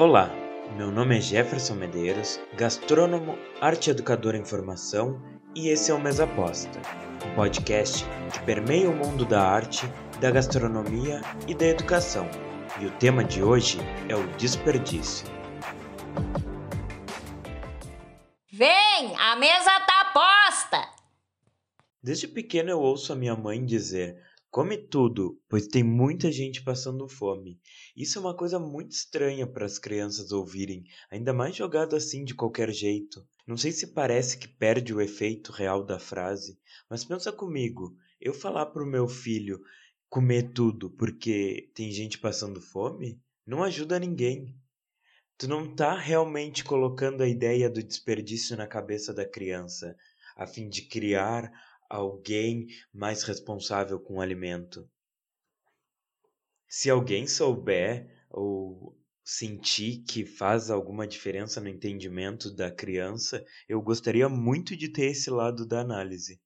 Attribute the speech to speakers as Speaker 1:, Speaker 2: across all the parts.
Speaker 1: Olá, meu nome é Jefferson Medeiros, gastrônomo, arte educador em formação e esse é o Mesa Aposta, um podcast que permeia o mundo da arte, da gastronomia e da educação. E o tema de hoje é o desperdício.
Speaker 2: Vem, a mesa tá posta!
Speaker 1: Desde pequeno eu ouço a minha mãe dizer: Come tudo, pois tem muita gente passando fome. Isso é uma coisa muito estranha para as crianças ouvirem, ainda mais jogado assim de qualquer jeito. Não sei se parece que perde o efeito real da frase, mas pensa comigo, eu falar pro meu filho comer tudo porque tem gente passando fome, não ajuda ninguém. Tu não tá realmente colocando a ideia do desperdício na cabeça da criança, a fim de criar alguém mais responsável com o alimento. Se alguém souber ou sentir que faz alguma diferença no entendimento da criança, eu gostaria muito de ter esse lado da análise.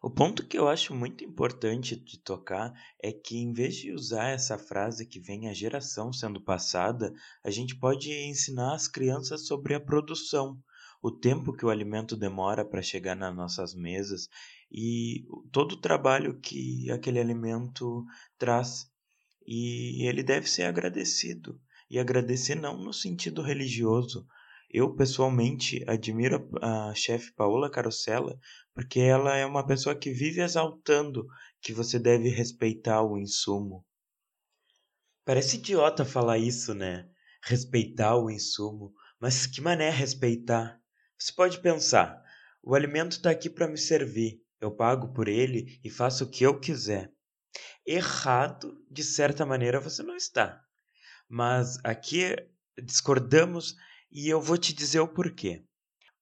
Speaker 1: O ponto que eu acho muito importante de tocar é que, em vez de usar essa frase que vem a geração sendo passada, a gente pode ensinar as crianças sobre a produção, o tempo que o alimento demora para chegar nas nossas mesas e todo o trabalho que aquele alimento traz. E ele deve ser agradecido. E agradecer não no sentido religioso. Eu, pessoalmente, admiro a chefe Paola Carosella porque ela é uma pessoa que vive exaltando que você deve respeitar o insumo. Parece idiota falar isso, né? Respeitar o insumo. Mas que mané respeitar? Você pode pensar: o alimento está aqui para me servir, eu pago por ele e faço o que eu quiser. Errado, de certa maneira, você não está. Mas aqui discordamos e eu vou te dizer o porquê.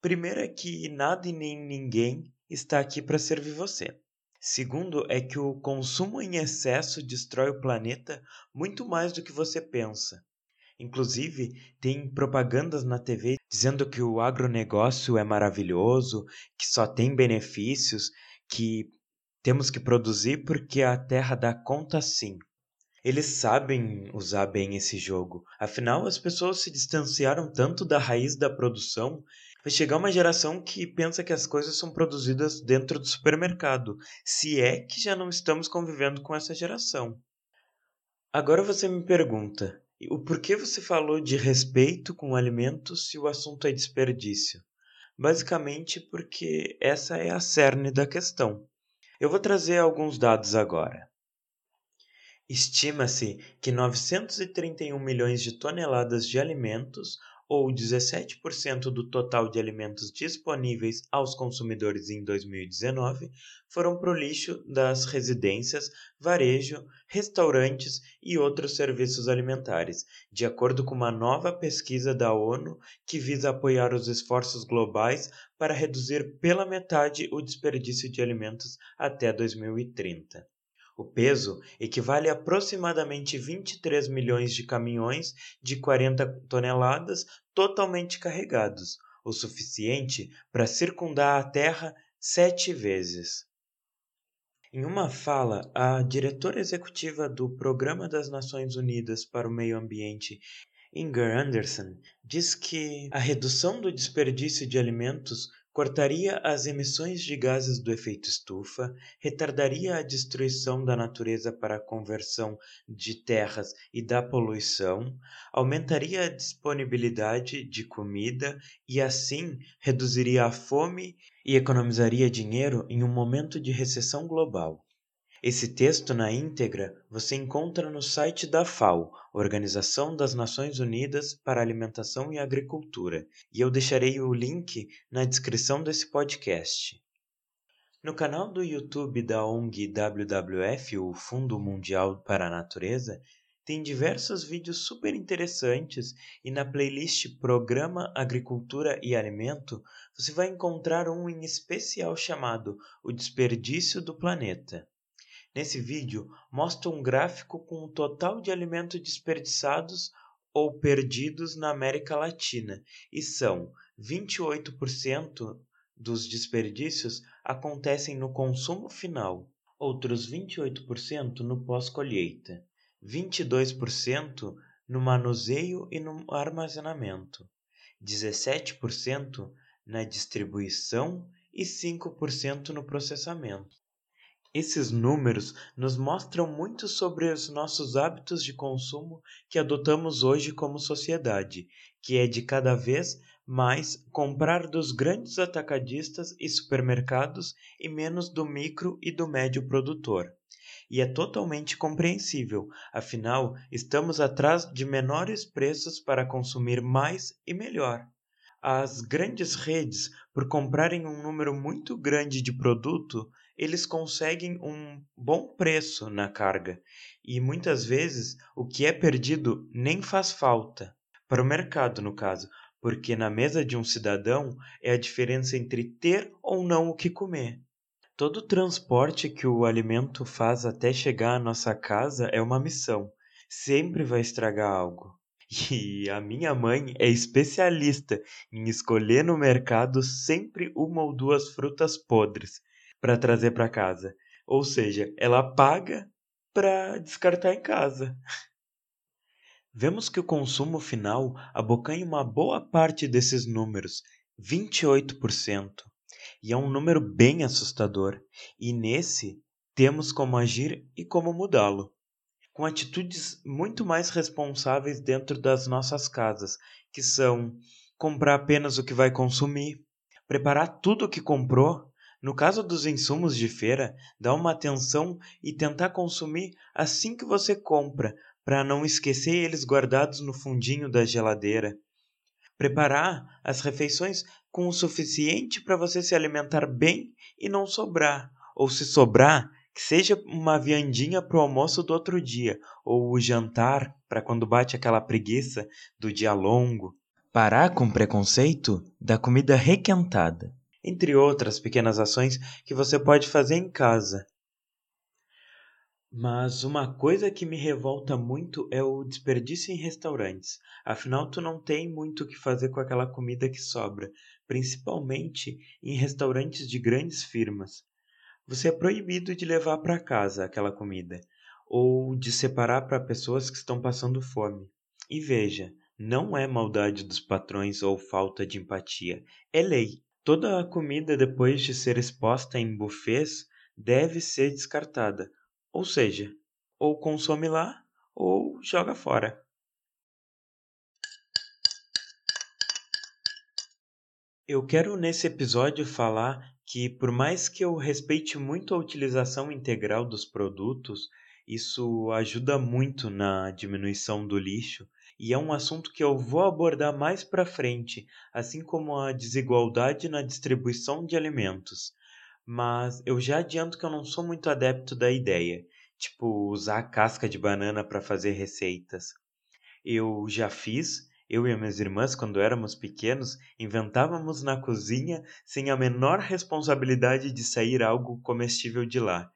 Speaker 1: Primeiro é que nada e nem ninguém está aqui para servir você. Segundo é que o consumo em excesso destrói o planeta muito mais do que você pensa. Inclusive, tem propagandas na TV dizendo que o agronegócio é maravilhoso, que só tem benefícios, que temos que produzir porque a terra dá conta sim. Eles sabem usar bem esse jogo. Afinal, as pessoas se distanciaram tanto da raiz da produção. Vai chegar uma geração que pensa que as coisas são produzidas dentro do supermercado, se é que já não estamos convivendo com essa geração. Agora você me pergunta: o porquê você falou de respeito com o alimento se o assunto é desperdício? Basicamente porque essa é a cerne da questão. Eu vou trazer alguns dados agora. Estima-se que 931 milhões de toneladas de alimentos ou 17% do total de alimentos disponíveis aos consumidores em 2019, foram para o lixo das residências, varejo, restaurantes e outros serviços alimentares, de acordo com uma nova pesquisa da ONU que visa apoiar os esforços globais para reduzir pela metade o desperdício de alimentos até 2030. O peso equivale a aproximadamente 23 milhões de caminhões de 40 toneladas totalmente carregados, o suficiente para circundar a Terra sete vezes. Em uma fala, a diretora executiva do Programa das Nações Unidas para o Meio Ambiente, Inger Anderson, diz que a redução do desperdício de alimentos cortaria as emissões de gases do efeito estufa, retardaria a destruição da natureza para a conversão de terras e da poluição, aumentaria a disponibilidade de comida e, assim, reduziria a fome e economizaria dinheiro em um momento de recessão global. Esse texto na íntegra você encontra no site da FAO, Organização das Nações Unidas para Alimentação e Agricultura, e eu deixarei o link na descrição desse podcast. No canal do YouTube da ONG WWF, o Fundo Mundial para a Natureza, tem diversos vídeos super interessantes e na playlist Programa Agricultura e Alimento você vai encontrar um em especial chamado O Desperdício do Planeta. Nesse vídeo, mostro um gráfico com o total de alimentos desperdiçados ou perdidos na América Latina, e são 28% dos desperdícios acontecem no consumo final, outros 28% no pós-colheita, 22% no manuseio e no armazenamento, 17% na distribuição e 5% no processamento. Esses números nos mostram muito sobre os nossos hábitos de consumo que adotamos hoje como sociedade, que é de cada vez mais comprar dos grandes atacadistas e supermercados e menos do micro e do médio produtor. E é totalmente compreensível, afinal, estamos atrás de menores preços para consumir mais e melhor. As grandes redes, por comprarem um número muito grande de produto, eles conseguem um bom preço na carga e muitas vezes o que é perdido nem faz falta para o mercado, no caso, porque na mesa de um cidadão é a diferença entre ter ou não o que comer. Todo o transporte que o alimento faz até chegar à nossa casa é uma missão. Sempre vai estragar algo. E a minha mãe é especialista em escolher no mercado sempre uma ou duas frutas podres para trazer para casa. Ou seja, ela paga para descartar em casa. Vemos que o consumo final abocanha uma boa parte desses números, 28%. E é um número bem assustador, e nesse temos como agir e como mudá-lo. Com atitudes muito mais responsáveis dentro das nossas casas, que são comprar apenas o que vai consumir, preparar tudo o que comprou no caso dos insumos de feira, dá uma atenção e tentar consumir assim que você compra, para não esquecer eles guardados no fundinho da geladeira. Preparar as refeições com o suficiente para você se alimentar bem e não sobrar, ou se sobrar, que seja uma viandinha para o almoço do outro dia, ou o jantar para quando bate aquela preguiça do dia longo. Parar com preconceito da comida requentada entre outras pequenas ações que você pode fazer em casa. Mas uma coisa que me revolta muito é o desperdício em restaurantes. Afinal, tu não tem muito o que fazer com aquela comida que sobra, principalmente em restaurantes de grandes firmas. Você é proibido de levar para casa aquela comida ou de separar para pessoas que estão passando fome. E veja, não é maldade dos patrões ou falta de empatia, é lei. Toda a comida depois de ser exposta em buffets deve ser descartada, ou seja, ou consome lá ou joga fora. Eu quero nesse episódio falar que, por mais que eu respeite muito a utilização integral dos produtos, isso ajuda muito na diminuição do lixo e é um assunto que eu vou abordar mais para frente, assim como a desigualdade na distribuição de alimentos. Mas eu já adianto que eu não sou muito adepto da ideia, tipo usar casca de banana para fazer receitas. Eu já fiz, eu e minhas irmãs, quando éramos pequenos, inventávamos na cozinha sem a menor responsabilidade de sair algo comestível de lá.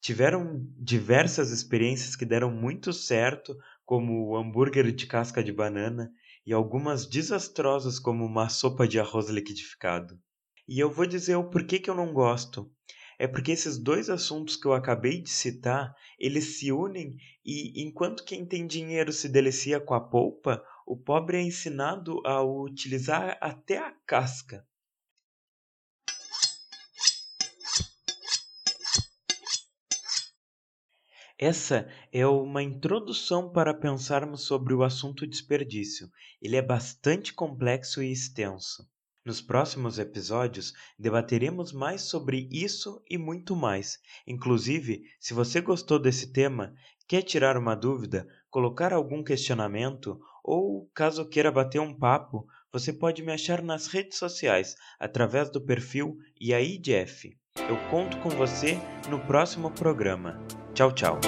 Speaker 1: Tiveram diversas experiências que deram muito certo, como o hambúrguer de casca de banana, e algumas desastrosas, como uma sopa de arroz liquidificado. E eu vou dizer o porquê que eu não gosto. É porque esses dois assuntos que eu acabei de citar, eles se unem e enquanto quem tem dinheiro se delicia com a polpa, o pobre é ensinado a utilizar até a casca. Essa é uma introdução para pensarmos sobre o assunto desperdício. Ele é bastante complexo e extenso. Nos próximos episódios debateremos mais sobre isso e muito mais. Inclusive, se você gostou desse tema, quer tirar uma dúvida, colocar algum questionamento ou, caso queira bater um papo, você pode me achar nas redes sociais através do perfil IAIDF. Eu conto com você no próximo programa. Tchau, tchau.